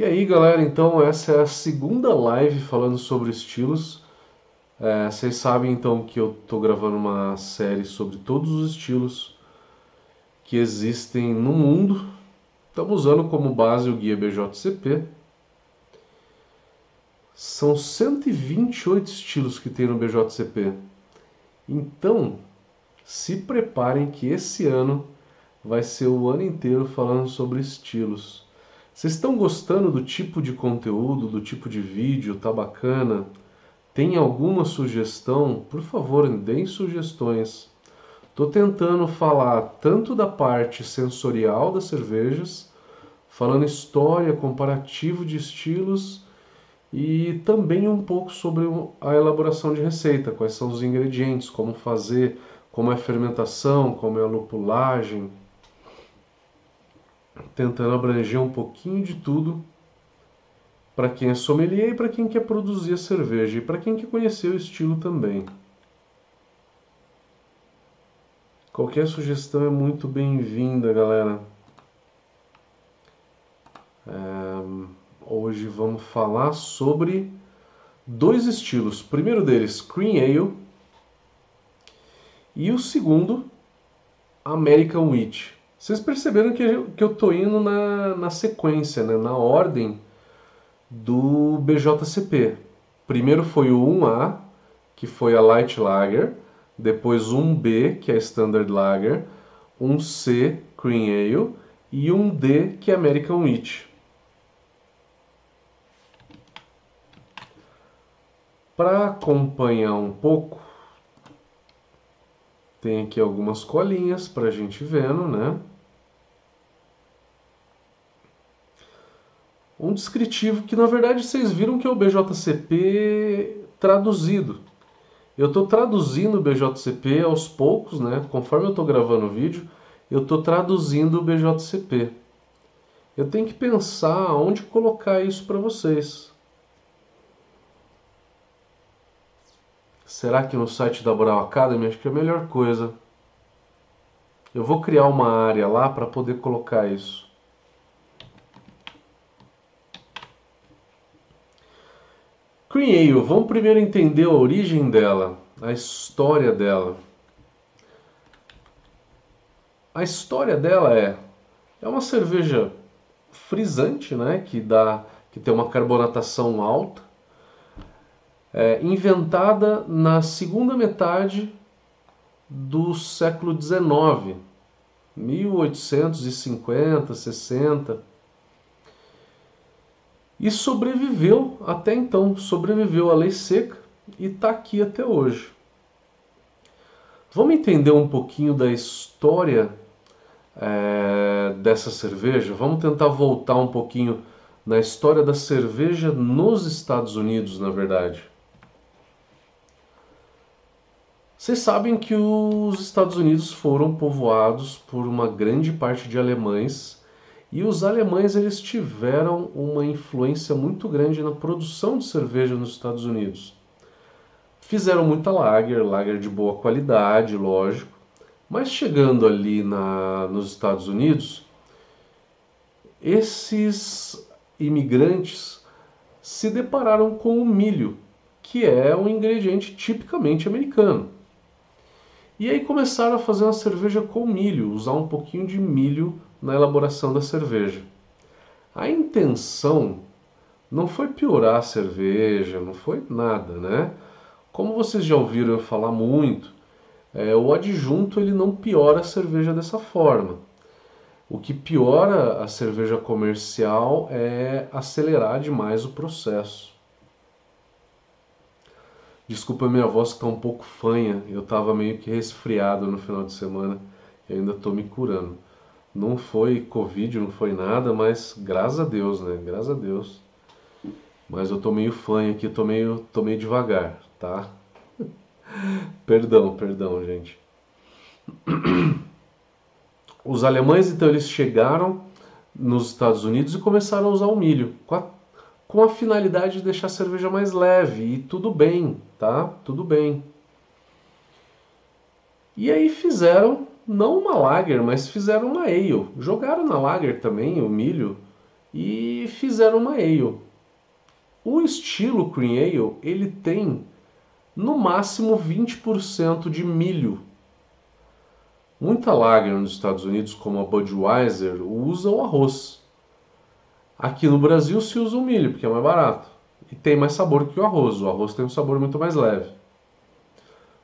E aí galera, então essa é a segunda live falando sobre estilos. É, vocês sabem então que eu estou gravando uma série sobre todos os estilos que existem no mundo. Estamos usando como base o guia BJCP. São 128 estilos que tem no BJCP. Então, se preparem que esse ano vai ser o ano inteiro falando sobre estilos. Vocês estão gostando do tipo de conteúdo, do tipo de vídeo? Tá bacana? Tem alguma sugestão? Por favor, deem sugestões. Estou tentando falar tanto da parte sensorial das cervejas, falando história, comparativo de estilos e também um pouco sobre a elaboração de receita, quais são os ingredientes, como fazer, como é a fermentação, como é a lupulagem, tentando abranger um pouquinho de tudo para quem é sommelier e para quem quer produzir a cerveja e para quem quer conhecer o estilo também. Qualquer sugestão é muito bem-vinda, galera. É, hoje vamos falar sobre dois estilos. O primeiro deles, Cream Ale, e o segundo, American Wheat. Vocês perceberam que, que eu tô indo na, na sequência, né? na ordem do BJCP. Primeiro foi o 1A, que foi a Light Lager, depois 1B, que é a Standard Lager, 1C, Cream Ale, e 1D, que é American Wheat. Para acompanhar um pouco, tem aqui algumas colinhas para a gente vendo, né? Um descritivo que na verdade vocês viram que é o BJCP traduzido. Eu estou traduzindo o BJCP aos poucos, né? Conforme eu estou gravando o vídeo, eu estou traduzindo o BJCP. Eu tenho que pensar onde colocar isso para vocês. Será que no site da Boral Academy acho que é a melhor coisa? Eu vou criar uma área lá para poder colocar isso. Cream Ale, vamos primeiro entender a origem dela, a história dela. A história dela é é uma cerveja frisante, né, que dá que tem uma carbonatação alta, é, inventada na segunda metade do século XIX, 1850, 60 e sobreviveu até então, sobreviveu à lei seca e está aqui até hoje. Vamos entender um pouquinho da história é, dessa cerveja? Vamos tentar voltar um pouquinho na história da cerveja nos Estados Unidos, na verdade. Vocês sabem que os Estados Unidos foram povoados por uma grande parte de alemães e os alemães eles tiveram uma influência muito grande na produção de cerveja nos Estados Unidos. Fizeram muita lager, lager de boa qualidade, lógico, mas chegando ali na, nos Estados Unidos, esses imigrantes se depararam com o milho, que é um ingrediente tipicamente americano. E aí começaram a fazer uma cerveja com milho, usar um pouquinho de milho na elaboração da cerveja. A intenção não foi piorar a cerveja, não foi nada, né? Como vocês já ouviram eu falar muito, é, o adjunto ele não piora a cerveja dessa forma. O que piora a cerveja comercial é acelerar demais o processo. Desculpa minha voz que está um pouco fanha, eu estava meio que resfriado no final de semana e ainda estou me curando. Não foi Covid, não foi nada, mas graças a Deus, né? Graças a Deus. Mas eu tô meio fã aqui, tô meio, tô meio devagar, tá? perdão, perdão, gente. Os alemães, então, eles chegaram nos Estados Unidos e começaram a usar o milho, com a, com a finalidade de deixar a cerveja mais leve, e tudo bem, tá? Tudo bem. E aí fizeram não uma lager, mas fizeram uma ale. Jogaram na lager também o milho e fizeram uma ale. O estilo Cream Ale, ele tem no máximo 20% de milho. Muita lager nos Estados Unidos, como a Budweiser, usa o arroz. Aqui no Brasil se usa o milho, porque é mais barato. E tem mais sabor que o arroz. O arroz tem um sabor muito mais leve.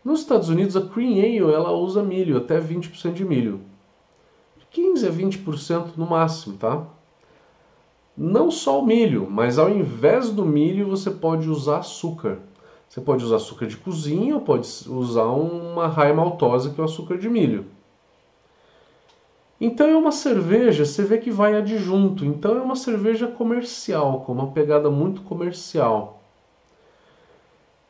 Nos Estados Unidos, a Cream Ale ela usa milho, até 20% de milho. 15 a 20% no máximo, tá? Não só o milho, mas ao invés do milho você pode usar açúcar. Você pode usar açúcar de cozinha ou pode usar uma raia maltosa que é o açúcar de milho. Então é uma cerveja, você vê que vai adjunto. Então é uma cerveja comercial, com uma pegada muito comercial.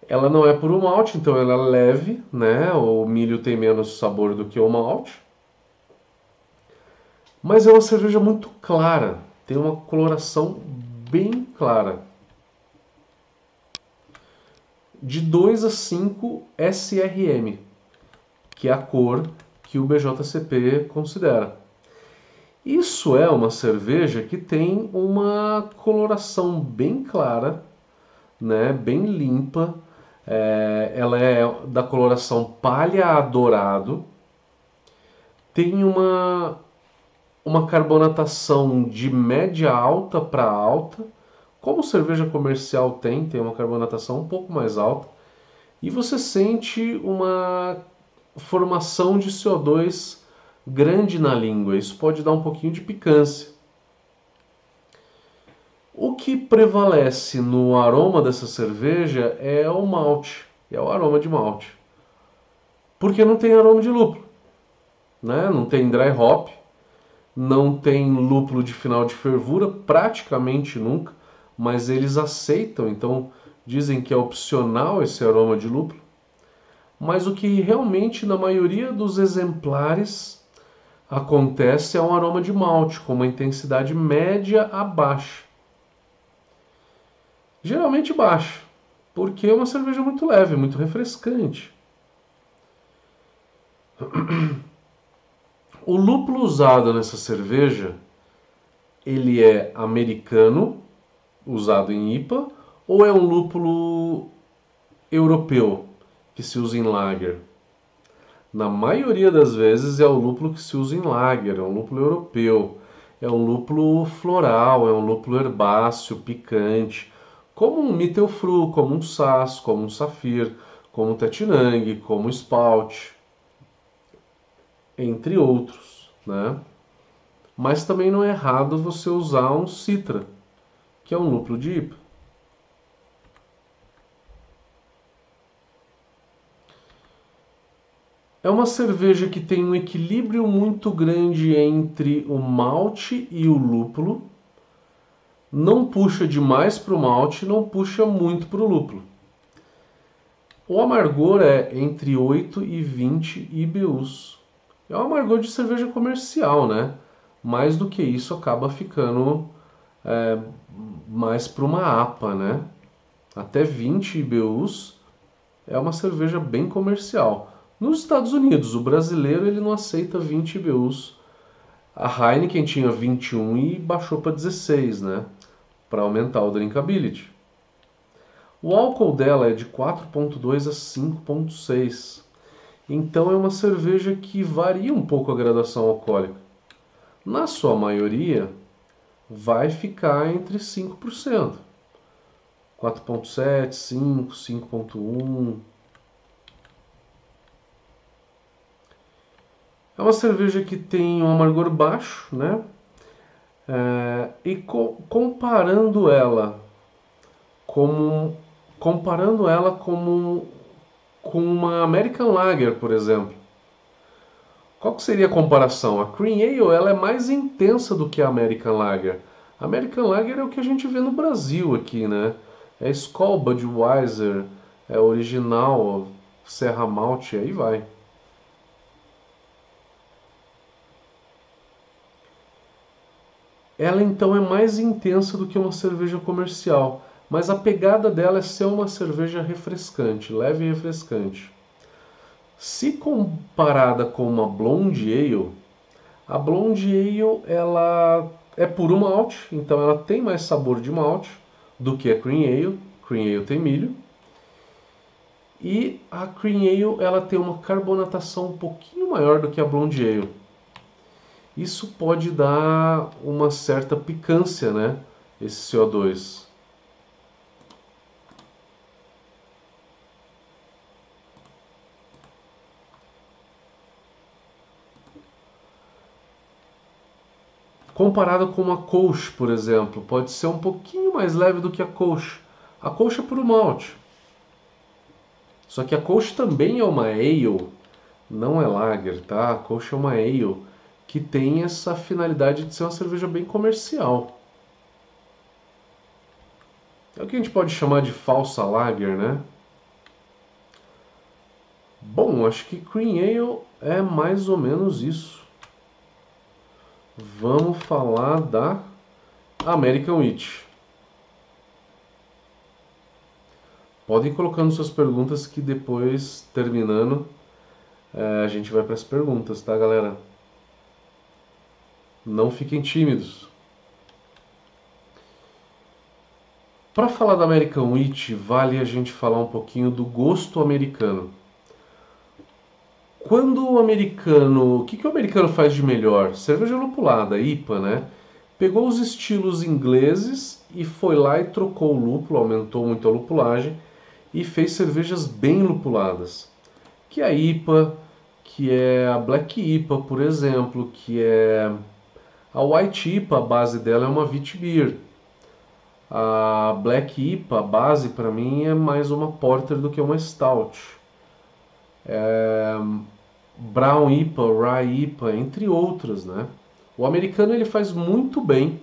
Ela não é puro malte, então ela é leve, né? O milho tem menos sabor do que o malte. Mas é uma cerveja muito clara, tem uma coloração bem clara. De 2 a 5 SRM, que é a cor que o BJCP considera. Isso é uma cerveja que tem uma coloração bem clara, né, bem limpa. É, ela é da coloração palha a dourado. Tem uma, uma carbonatação de média alta para alta. Como cerveja comercial tem, tem uma carbonatação um pouco mais alta. E você sente uma formação de CO2 grande na língua. Isso pode dar um pouquinho de picância. O que prevalece no aroma dessa cerveja é o malte, é o aroma de malte. Porque não tem aroma de lúpulo, né? Não tem dry hop, não tem lúpulo de final de fervura, praticamente nunca, mas eles aceitam, então dizem que é opcional esse aroma de lúpulo mas o que realmente na maioria dos exemplares acontece é um aroma de malte com uma intensidade média a baixa. Geralmente baixa, porque é uma cerveja muito leve, muito refrescante. O lúpulo usado nessa cerveja, ele é americano, usado em IPA, ou é um lúpulo europeu, que se usa em lager. Na maioria das vezes é o lúpulo que se usa em lager, é um lúpulo europeu. É um lúpulo floral, é um lúpulo herbáceo, picante, como um Mittelfru, como um Sass, como um Safir, como um Tetinang, como um Spout, entre outros, né? Mas também não é errado você usar um Citra, que é um lúpulo de IPA. É uma cerveja que tem um equilíbrio muito grande entre o malte e o lúpulo. Não puxa demais para o malte, não puxa muito para o lúpulo. O amargor é entre 8 e 20 IBUs. É um amargor de cerveja comercial, né? Mais do que isso acaba ficando é, mais para uma APA, né? Até 20 IBUs é uma cerveja bem comercial. Nos Estados Unidos, o brasileiro ele não aceita 20 IBUs. A Heineken tinha 21 e baixou para 16, né? Para aumentar o drinkability. O álcool dela é de 4.2 a 5.6. Então é uma cerveja que varia um pouco a graduação alcoólica. Na sua maioria, vai ficar entre 5%. 4.7, 5, 5.1, É uma cerveja que tem um amargor baixo, né? É, e co comparando ela como comparando ela como com uma American Lager, por exemplo. Qual que seria a comparação? A Cream Ale ela é mais intensa do que a American Lager. A American Lager é o que a gente vê no Brasil aqui, né? É Skol, Budweiser, é original, Serra Malte, aí vai. Ela então é mais intensa do que uma cerveja comercial, mas a pegada dela é ser uma cerveja refrescante, leve e refrescante. Se comparada com uma Blonde Ale, a Blonde Ale ela é puro malte, então ela tem mais sabor de malte do que a Cream Ale. Cream Ale tem milho. E a Cream Ale ela tem uma carbonatação um pouquinho maior do que a Blonde Ale. Isso pode dar uma certa picância, né? Esse CO2. Comparado com uma colch, por exemplo, pode ser um pouquinho mais leve do que a colch. A colch é puro malte. Só que a colch também é uma ale, não é lager, tá? A colch é uma ale que tem essa finalidade de ser uma cerveja bem comercial. É o que a gente pode chamar de falsa lager, né? Bom, acho que Cream Ale é mais ou menos isso. Vamos falar da American Wheat. Podem ir colocando suas perguntas que depois, terminando, é, a gente vai para as perguntas, tá, galera? Não fiquem tímidos. Para falar da American Wheat, vale a gente falar um pouquinho do gosto americano. Quando o americano. O que, que o americano faz de melhor? Cerveja lupulada, IPA, né? Pegou os estilos ingleses e foi lá e trocou o lúpulo, aumentou muito a lupulagem e fez cervejas bem lupuladas. Que é a IPA, que é a Black IPA, por exemplo, que é a White IPA, a base dela é uma Wheat Beer. A Black IPA, a base para mim é mais uma Porter do que uma Stout. É... Brown IPA, Rye IPA, entre outras, né? O americano ele faz muito bem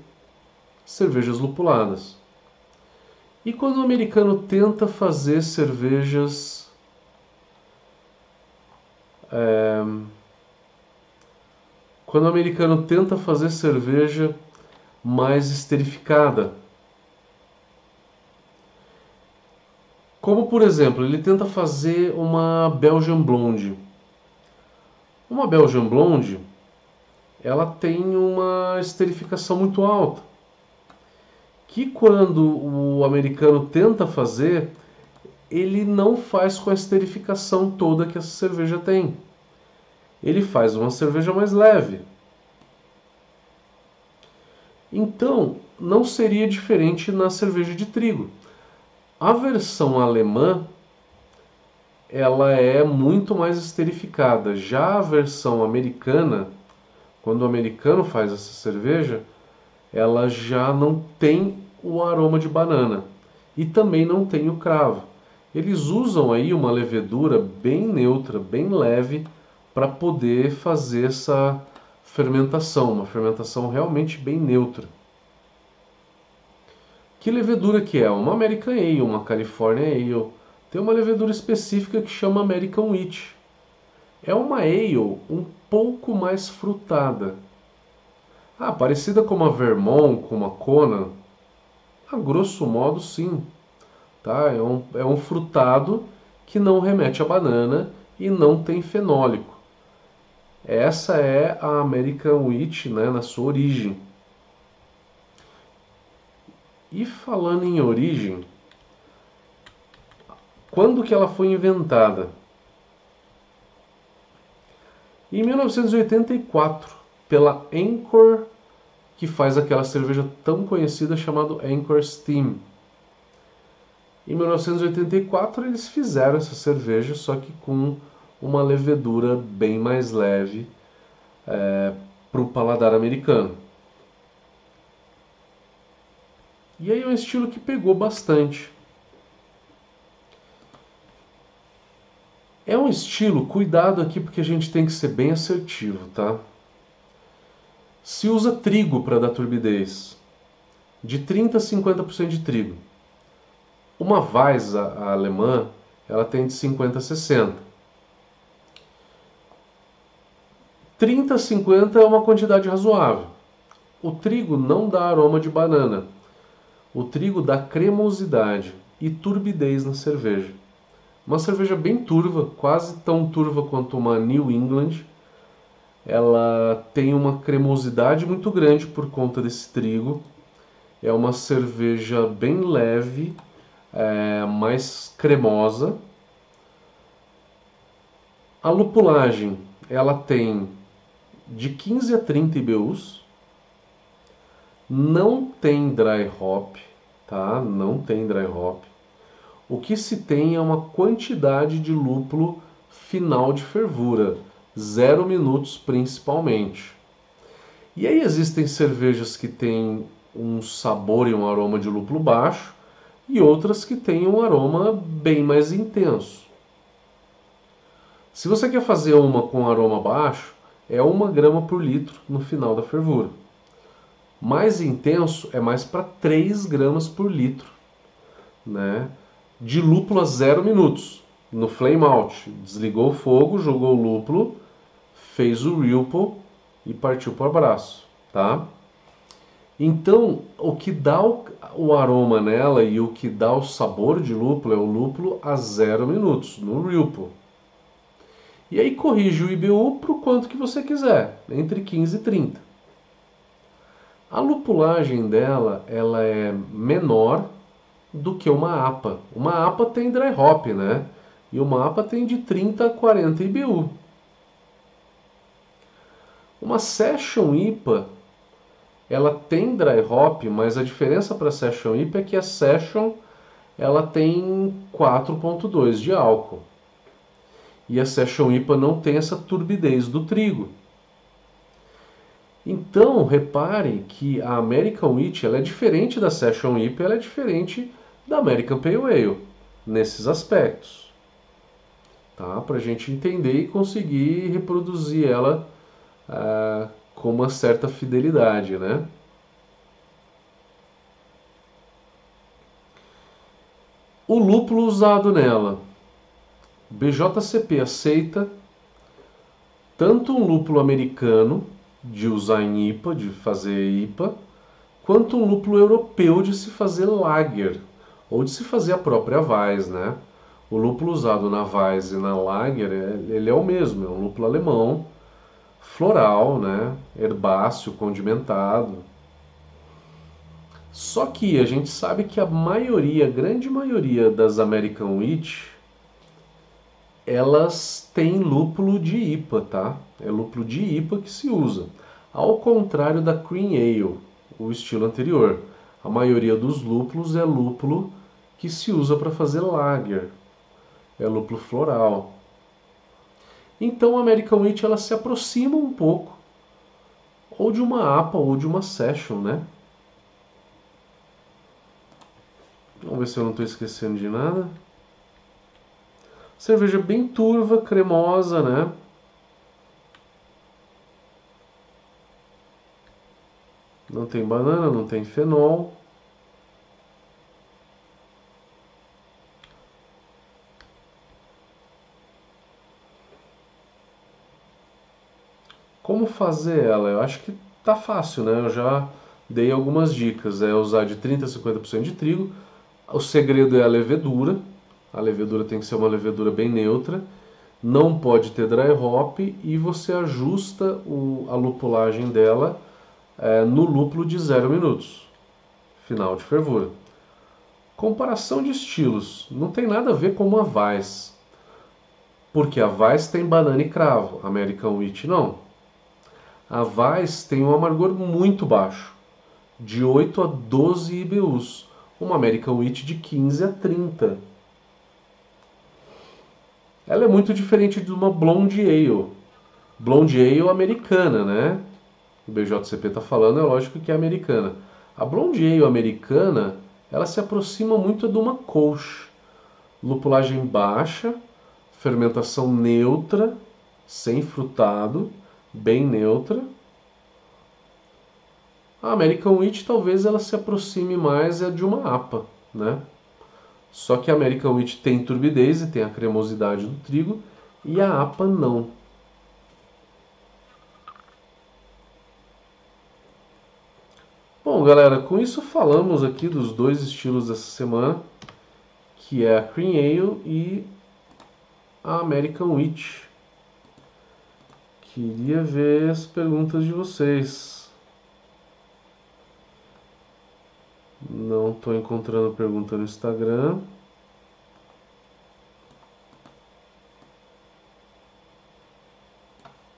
cervejas lupuladas. E quando o americano tenta fazer cervejas é, quando o americano tenta fazer cerveja mais esterificada, como por exemplo, ele tenta fazer uma Belgian Blonde. Uma Belgian Blonde, ela tem uma esterificação muito alta, que quando o americano tenta fazer, ele não faz com a esterificação toda que essa cerveja tem. Ele faz uma cerveja mais leve. Então, não seria diferente na cerveja de trigo. A versão alemã ela é muito mais esterificada. Já a versão americana, quando o americano faz essa cerveja, ela já não tem o aroma de banana e também não tem o cravo. Eles usam aí uma levedura bem neutra, bem leve, para poder fazer essa fermentação, uma fermentação realmente bem neutra. Que levedura que é? Uma American Ale, uma California Ale, tem uma levedura específica que chama American Wheat. É uma ale um pouco mais frutada. Ah, parecida com a Vermont, com a Conan? A grosso modo, sim. Tá? É, um, é um frutado que não remete a banana e não tem fenólico. Essa é a American Wheat né, na sua origem. E falando em origem, quando que ela foi inventada? Em 1984, pela Anchor, que faz aquela cerveja tão conhecida chamada Anchor Steam. Em 1984 eles fizeram essa cerveja, só que com uma levedura bem mais leve é, para o paladar americano. E aí é um estilo que pegou bastante. É um estilo, cuidado aqui porque a gente tem que ser bem assertivo, tá? Se usa trigo para dar turbidez, de 30 a 50% de trigo. Uma Weiss alemã, ela tem de 50 a 60. 30 a 50 é uma quantidade razoável. O trigo não dá aroma de banana. O trigo dá cremosidade e turbidez na cerveja. Uma cerveja bem turva, quase tão turva quanto uma New England. ela tem uma cremosidade muito grande por conta desse trigo. É uma cerveja bem leve, é, mais cremosa. A lupulagem, ela tem de 15 a 30 IBUs. Não tem dry hop, tá? Não tem dry hop. O que se tem é uma quantidade de lúpulo final de fervura, zero minutos principalmente. E aí existem cervejas que têm um sabor e um aroma de lúpulo baixo e outras que têm um aroma bem mais intenso. Se você quer fazer uma com aroma baixo, é uma grama por litro no final da fervura. Mais intenso é mais para 3 gramas por litro, né? De lúpulo a 0 minutos no flame out. Desligou o fogo, jogou o lúpulo, fez o ripple e partiu para o abraço, tá? Então, o que dá o, o, aroma nela e o que dá o sabor de lúpulo é o lúpulo a 0 minutos, no ripple. E aí corrige o IBU para o quanto que você quiser, entre 15 e 30. A lupulagem dela ela é menor do que uma APA. Uma APA tem dry hop, né? E uma APA tem de 30 a 40 IBU. Uma Session IPA ela tem dry hop, mas a diferença para a Session IPA é que a Session ela tem 4.2 de álcool. E a Session IPA não tem essa turbidez do trigo. Então, reparem que a American Wheat ela é diferente da Session IPA, ela é diferente da American Pale Ale nesses aspectos. Tá? Para a gente entender e conseguir reproduzir ela ah, com uma certa fidelidade, né? O lúpulo usado nela. BJCP aceita tanto um lúpulo americano de usar em IPA, de fazer IPA, quanto um lúpulo europeu de se fazer lager ou de se fazer a própria Weiss, né? O lúpulo usado na Weiss e na Lager, é, ele é o mesmo, é um lúpulo alemão, floral, né? Herbáceo, condimentado. Só que a gente sabe que a maioria, a grande maioria das American Wheat, elas têm lúpulo de IPA, tá? É lúpulo de IPA que se usa. Ao contrário da Cream Ale, o estilo anterior. A maioria dos lúpulos é lúpulo que se usa para fazer lager. É lúpulo floral. Então a American Wheat ela se aproxima um pouco ou de uma APA ou de uma Session, né? Vamos ver se eu não estou esquecendo de nada. Cerveja bem turva, cremosa, né? Não tem banana, não tem fenol. Como fazer ela? Eu acho que tá fácil, né? Eu já dei algumas dicas. É usar de 30 a 50% de trigo. O segredo é a levedura. A levedura tem que ser uma levedura bem neutra. Não pode ter dry hop e você ajusta o, a lupulagem dela é, no lúpulo de 0 minutos. Final de fervura. Comparação de estilos. Não tem nada a ver com uma Weiss. Porque a Weiss tem banana e cravo. American Wheat não. A Weiss tem um amargor muito baixo, de 8 a 12 IBUs, uma American Wheat de 15 a 30. Ela é muito diferente de uma Blonde Ale. Blonde Ale americana, né? O BJCP está falando, é lógico que é americana. A Blonde Ale americana, ela se aproxima muito de uma Kolsch. Lupulagem baixa, fermentação neutra, sem frutado bem neutra. A American Wheat talvez ela se aproxime mais é de uma APA, né? Só que a American Wheat tem turbidez e tem a cremosidade do trigo e a APA não. Bom, galera, com isso falamos aqui dos dois estilos dessa semana, que é a Cream Ale e a American Wheat Queria ver as perguntas de vocês. Não estou encontrando pergunta no Instagram.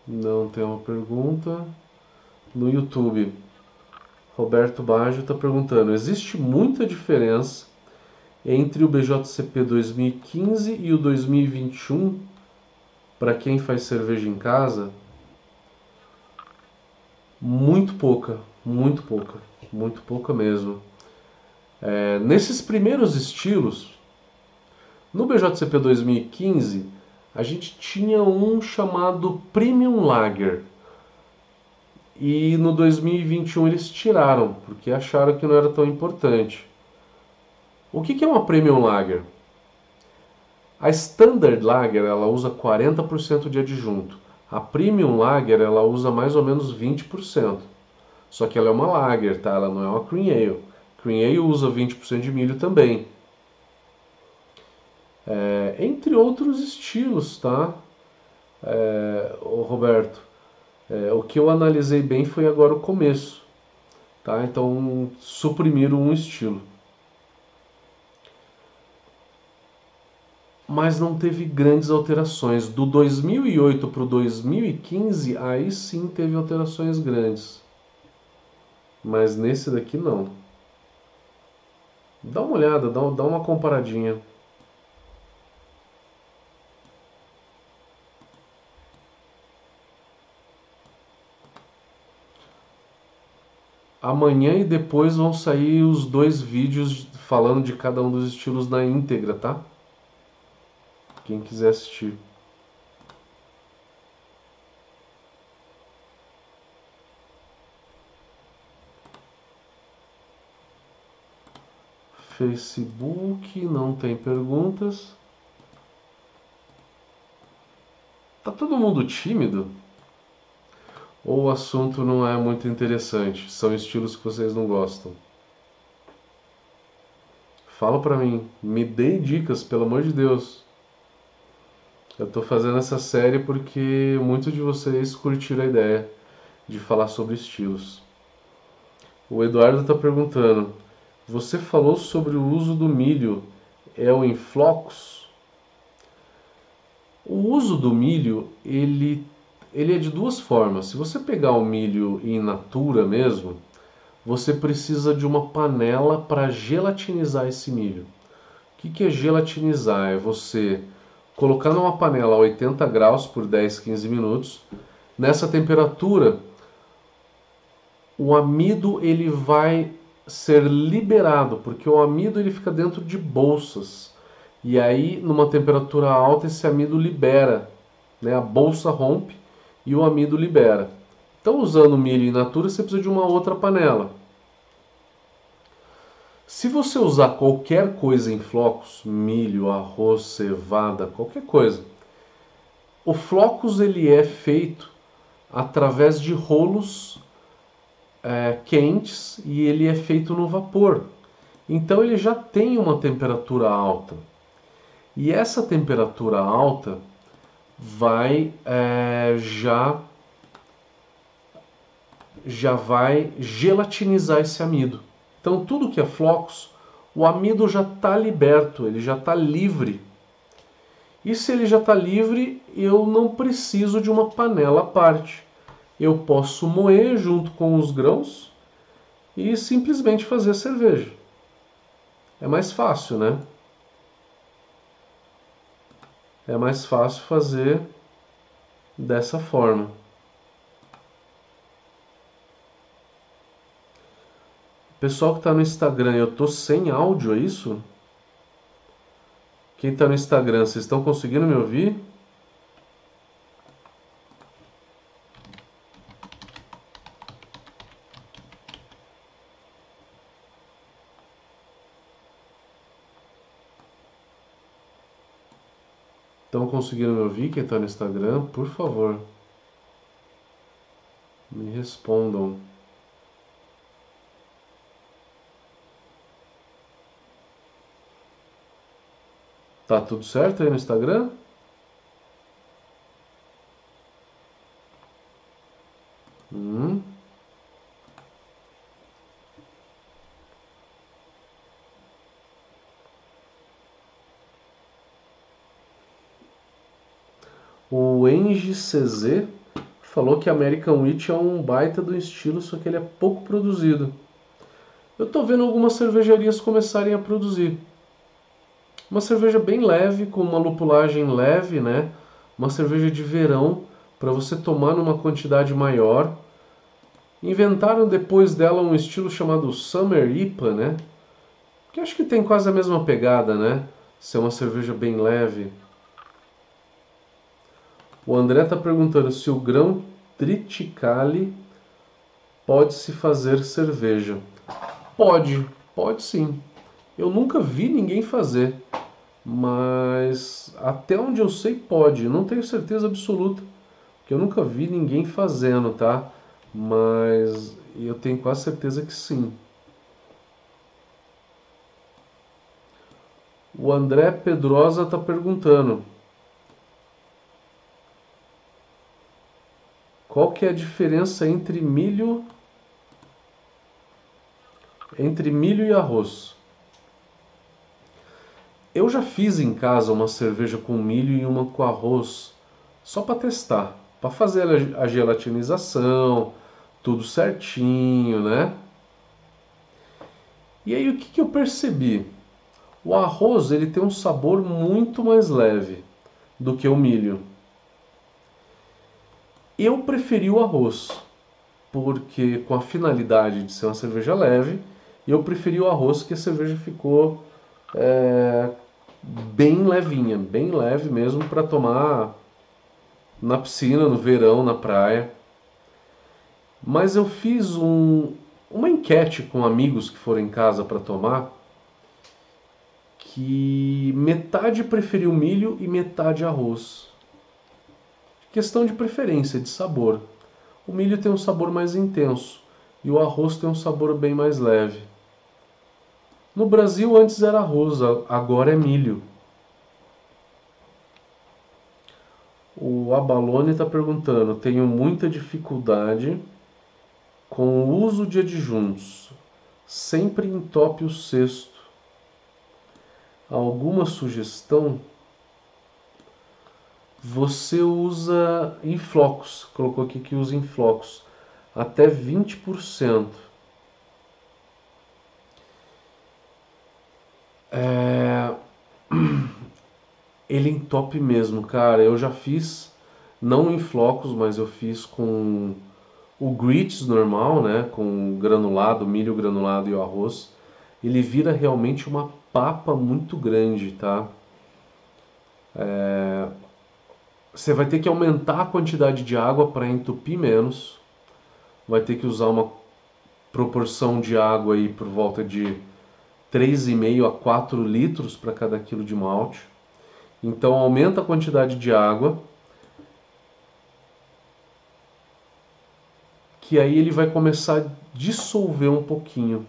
Não tem uma pergunta. No YouTube, Roberto Baggio está perguntando: existe muita diferença entre o BJCP 2015 e o 2021 para quem faz cerveja em casa? Muito pouca, muito pouca, muito pouca mesmo. É, nesses primeiros estilos, no BJCP 2015, a gente tinha um chamado Premium Lager. E no 2021 eles tiraram, porque acharam que não era tão importante. O que é uma Premium Lager? A Standard Lager ela usa 40% de adjunto. A Premium Lager ela usa mais ou menos 20%. Só que ela é uma Lager, tá? Ela não é uma Cream Ale. Cream Ale usa 20% de milho também. É, entre outros estilos, tá? É, Roberto, é, o que eu analisei bem foi agora o começo, tá? Então suprimiram um estilo. Mas não teve grandes alterações. Do 2008 para o 2015, aí sim teve alterações grandes. Mas nesse daqui não. Dá uma olhada, dá, dá uma comparadinha. Amanhã e depois vão sair os dois vídeos falando de cada um dos estilos na íntegra, tá? Quem quiser assistir. Facebook, não tem perguntas. Tá todo mundo tímido? Ou o assunto não é muito interessante? São estilos que vocês não gostam? Fala pra mim, me dê dicas, pelo amor de Deus. Eu tô fazendo essa série porque muitos de vocês curtiram a ideia de falar sobre estilos. O Eduardo está perguntando: você falou sobre o uso do milho, é o em flocos? O uso do milho, ele ele é de duas formas. Se você pegar o milho in natura mesmo, você precisa de uma panela para gelatinizar esse milho. O que, que é gelatinizar? É você colocar numa panela a 80 graus por 10, 15 minutos. Nessa temperatura, o amido ele vai ser liberado, porque o amido ele fica dentro de bolsas. E aí, numa temperatura alta, esse amido libera, né? a bolsa rompe e o amido libera. Então, usando milho in natura, você precisa de uma outra panela. Se você usar qualquer coisa em flocos, milho, arroz, cevada, qualquer coisa, o flocos ele é feito através de rolos é, quentes e ele é feito no vapor. Então ele já tem uma temperatura alta. E essa temperatura alta vai é, já já vai gelatinizar esse amido. Então tudo que é flocos, o amido já está liberto, ele já está livre. E se ele já está livre, eu não preciso de uma panela à parte. Eu posso moer junto com os grãos e simplesmente fazer cerveja. É mais fácil, né? é mais fácil fazer dessa forma. Pessoal que está no Instagram, eu tô sem áudio, é isso? Quem está no Instagram, vocês estão conseguindo me ouvir? Estão conseguindo me ouvir? Quem está no Instagram, por favor, me respondam. Tá tudo certo aí no Instagram? O Engie CZ falou que American Wheat é um baita do estilo, só que ele é pouco produzido. Eu estou vendo algumas cervejarias começarem a produzir. Uma cerveja bem leve, com uma lupulagem leve, né? Uma cerveja de verão para você tomar numa quantidade maior. Inventaram depois dela um estilo chamado Summer IPA, né? Que acho que tem quase a mesma pegada, né? Ser uma cerveja bem leve. O André está perguntando se o grão triticale pode se fazer cerveja. Pode, pode sim. Eu nunca vi ninguém fazer, mas até onde eu sei pode. Não tenho certeza absoluta, porque eu nunca vi ninguém fazendo, tá? Mas eu tenho quase certeza que sim. O André Pedrosa está perguntando Qual que é a diferença entre milho entre milho e arroz? Eu já fiz em casa uma cerveja com milho e uma com arroz, só para testar, para fazer a gelatinização, tudo certinho, né? E aí o que, que eu percebi? O arroz ele tem um sabor muito mais leve do que o milho. Eu preferi o arroz, porque com a finalidade de ser uma cerveja leve, eu preferi o arroz que a cerveja ficou é, bem levinha, bem leve mesmo para tomar na piscina, no verão, na praia. Mas eu fiz um, uma enquete com amigos que foram em casa para tomar, que metade preferiu milho e metade arroz. Questão de preferência, de sabor. O milho tem um sabor mais intenso e o arroz tem um sabor bem mais leve. No Brasil antes era arroz, agora é milho. O Abalone está perguntando: tenho muita dificuldade com o uso de adjuntos. Sempre entope o cesto. Alguma sugestão? Você usa em flocos, colocou aqui que usa em flocos, até 20%. É... Ele entope mesmo, cara. Eu já fiz, não em flocos, mas eu fiz com o grits normal, né? Com granulado, milho granulado e o arroz. Ele vira realmente uma papa muito grande, tá? É, você vai ter que aumentar a quantidade de água para entupir menos. Vai ter que usar uma proporção de água aí por volta de 3,5 a 4 litros para cada quilo de malte. Então aumenta a quantidade de água. Que aí ele vai começar a dissolver um pouquinho.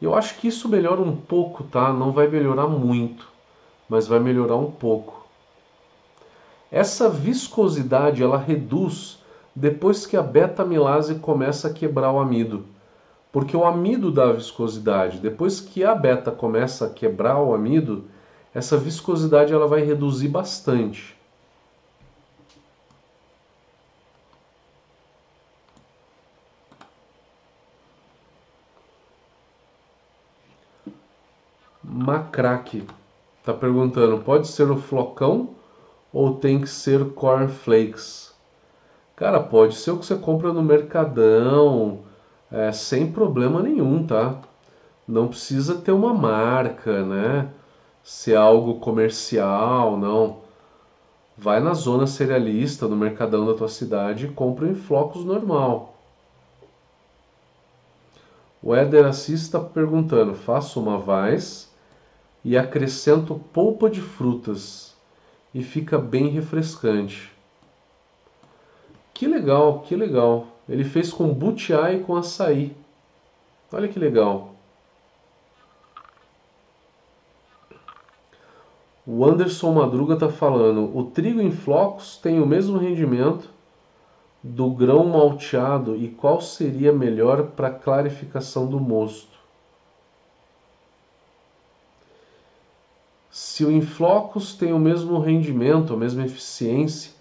Eu acho que isso melhora um pouco, tá? Não vai melhorar muito, mas vai melhorar um pouco. Essa viscosidade ela reduz depois que a beta-amilase começa a quebrar o amido. Porque o amido dá viscosidade. Depois que a beta começa a quebrar o amido, essa viscosidade ela vai reduzir bastante. Macraque está perguntando: pode ser o flocão ou tem que ser cornflakes? Cara, pode ser o que você compra no Mercadão, é, sem problema nenhum, tá? Não precisa ter uma marca, né? Ser algo comercial, não. Vai na zona cerealista, no Mercadão da tua cidade e compra em flocos normal. O Éder Assis está perguntando: faço uma vaz e acrescento polpa de frutas e fica bem refrescante. Que legal, que legal. Ele fez com butiá e com açaí. Olha que legal. O Anderson Madruga está falando: o trigo em flocos tem o mesmo rendimento do grão malteado e qual seria melhor para clarificação do mosto? Se o Inflocus tem o mesmo rendimento, a mesma eficiência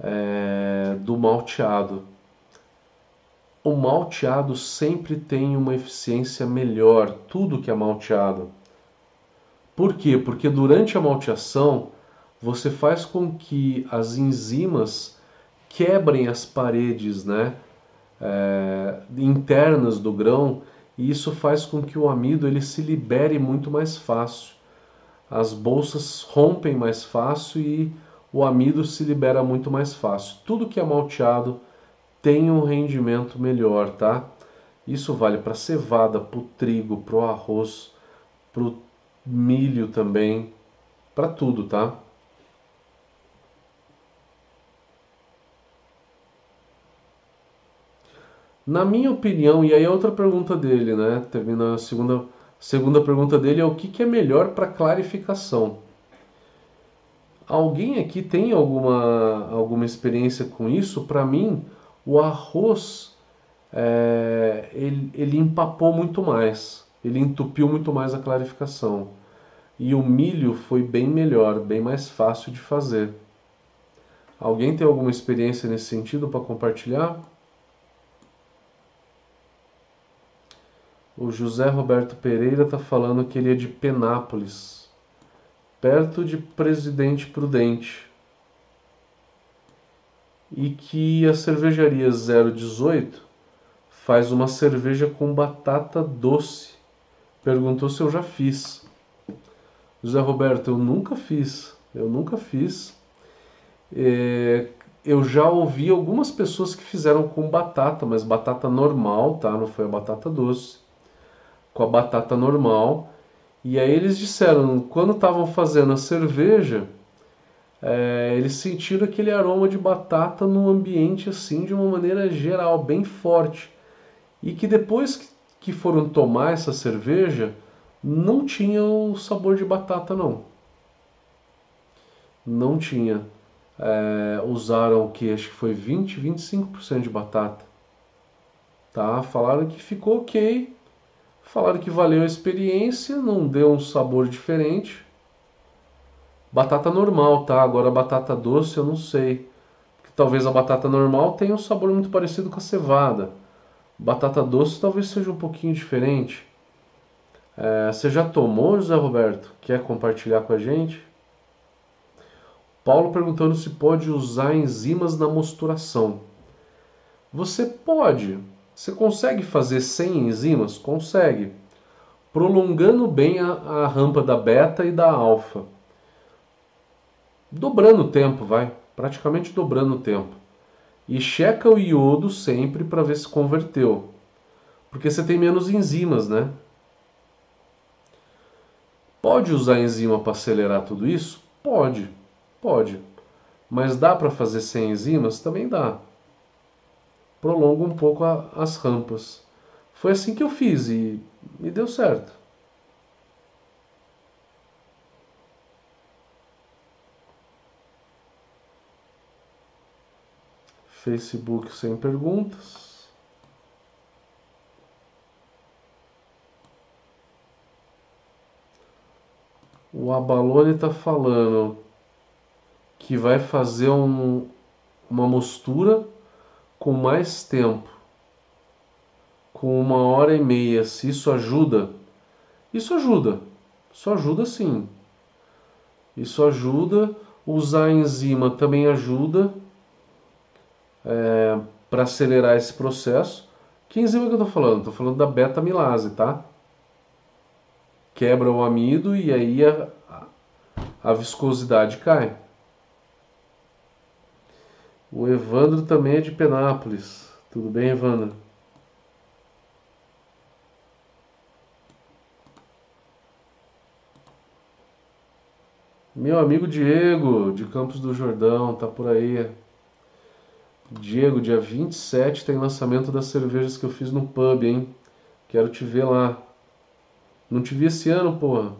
é, do malteado. O malteado sempre tem uma eficiência melhor, tudo que é malteado. Por quê? Porque durante a malteação você faz com que as enzimas quebrem as paredes né, é, internas do grão e isso faz com que o amido ele se libere muito mais fácil. As bolsas rompem mais fácil e o amido se libera muito mais fácil. Tudo que é malteado tem um rendimento melhor, tá? Isso vale para cevada, para o trigo, para o arroz, para o milho também, para tudo, tá? Na minha opinião, e aí é outra pergunta dele, né? Termina a segunda, segunda pergunta dele é o que, que é melhor para clarificação. Alguém aqui tem alguma, alguma experiência com isso? Para mim, o arroz é, ele, ele empapou muito mais, ele entupiu muito mais a clarificação. E o milho foi bem melhor, bem mais fácil de fazer. Alguém tem alguma experiência nesse sentido para compartilhar? O José Roberto Pereira está falando que ele é de Penápolis, perto de Presidente Prudente. E que a cervejaria 018 faz uma cerveja com batata doce. Perguntou se eu já fiz. José Roberto, eu nunca fiz. Eu nunca fiz. É, eu já ouvi algumas pessoas que fizeram com batata, mas batata normal, tá? Não foi a batata doce com a batata normal. E aí eles disseram, quando estavam fazendo a cerveja, é, eles sentiram aquele aroma de batata no ambiente assim de uma maneira geral, bem forte. E que depois que foram tomar essa cerveja, não tinha o sabor de batata não. Não tinha. É, usaram o que? Acho que foi 20, 25% de batata. Tá? Falaram que ficou ok, Falaram que valeu a experiência, não deu um sabor diferente. Batata normal, tá? Agora batata doce eu não sei. Talvez a batata normal tenha um sabor muito parecido com a cevada. Batata doce talvez seja um pouquinho diferente. É, você já tomou, José Roberto? Quer compartilhar com a gente? Paulo perguntando se pode usar enzimas na mosturação. Você pode, você consegue fazer sem enzimas? Consegue. Prolongando bem a, a rampa da beta e da alfa. Dobrando o tempo, vai. Praticamente dobrando o tempo. E checa o iodo sempre para ver se converteu. Porque você tem menos enzimas, né? Pode usar enzima para acelerar tudo isso? Pode, pode. Mas dá para fazer sem enzimas? Também dá prolonga um pouco a, as rampas. Foi assim que eu fiz e me deu certo. Facebook sem perguntas. O Abalone está falando que vai fazer um, uma mostura com mais tempo, com uma hora e meia, se isso ajuda, isso ajuda, isso ajuda sim. Isso ajuda, usar a enzima também ajuda é, para acelerar esse processo. Que enzima que eu estou falando? Estou falando da beta-amilase, tá? Quebra o amido e aí a, a viscosidade cai. O Evandro também é de Penápolis. Tudo bem, Evandro? Meu amigo Diego, de Campos do Jordão, tá por aí. Diego, dia 27 tem lançamento das cervejas que eu fiz no pub, hein? Quero te ver lá. Não te vi esse ano, porra.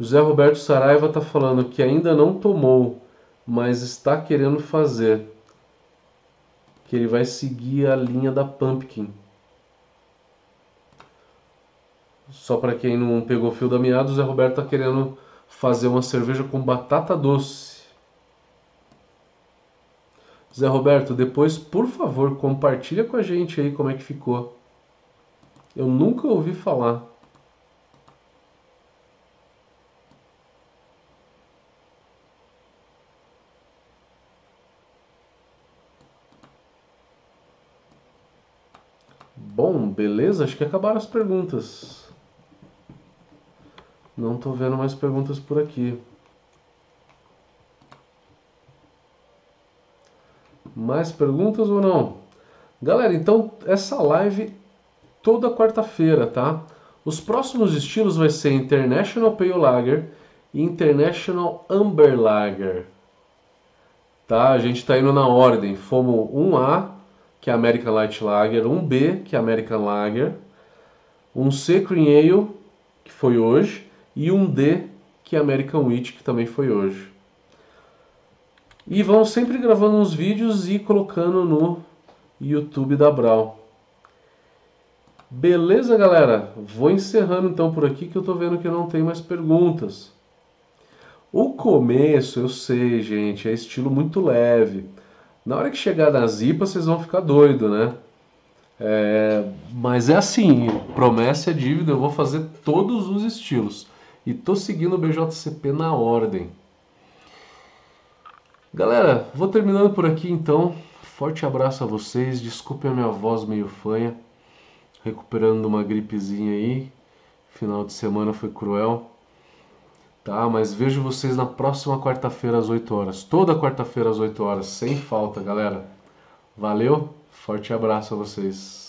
José Roberto Saraiva tá falando que ainda não tomou mas está querendo fazer. Que ele vai seguir a linha da Pumpkin. Só para quem não pegou o fio da meada, o Zé Roberto tá querendo fazer uma cerveja com batata doce. Zé Roberto, depois, por favor, compartilha com a gente aí como é que ficou. Eu nunca ouvi falar. Bom, beleza? Acho que acabaram as perguntas. Não estou vendo mais perguntas por aqui. Mais perguntas ou não? Galera, então essa live toda quarta-feira, tá? Os próximos estilos vai ser International Pale Lager e International Amber Lager. Tá? A gente está indo na ordem. Fomos 1A, que é American Light Lager, um B, que é American Lager, um C Cream Ale, que foi hoje, e um D, que é American Wheat, que também foi hoje. E vamos sempre gravando uns vídeos e colocando no YouTube da Brau. Beleza, galera? Vou encerrando então por aqui que eu tô vendo que não tem mais perguntas. O começo, eu sei, gente, é estilo muito leve. Na hora que chegar nas IPA, vocês vão ficar doido, né? É, mas é assim, promessa é dívida, eu vou fazer todos os estilos. E tô seguindo o BJCP na ordem. Galera, vou terminando por aqui então. Forte abraço a vocês. Desculpem a minha voz meio fanha. Recuperando uma gripezinha aí. Final de semana foi cruel. Tá, mas vejo vocês na próxima quarta-feira às 8 horas. Toda quarta-feira às 8 horas, sem falta, galera. Valeu, forte abraço a vocês.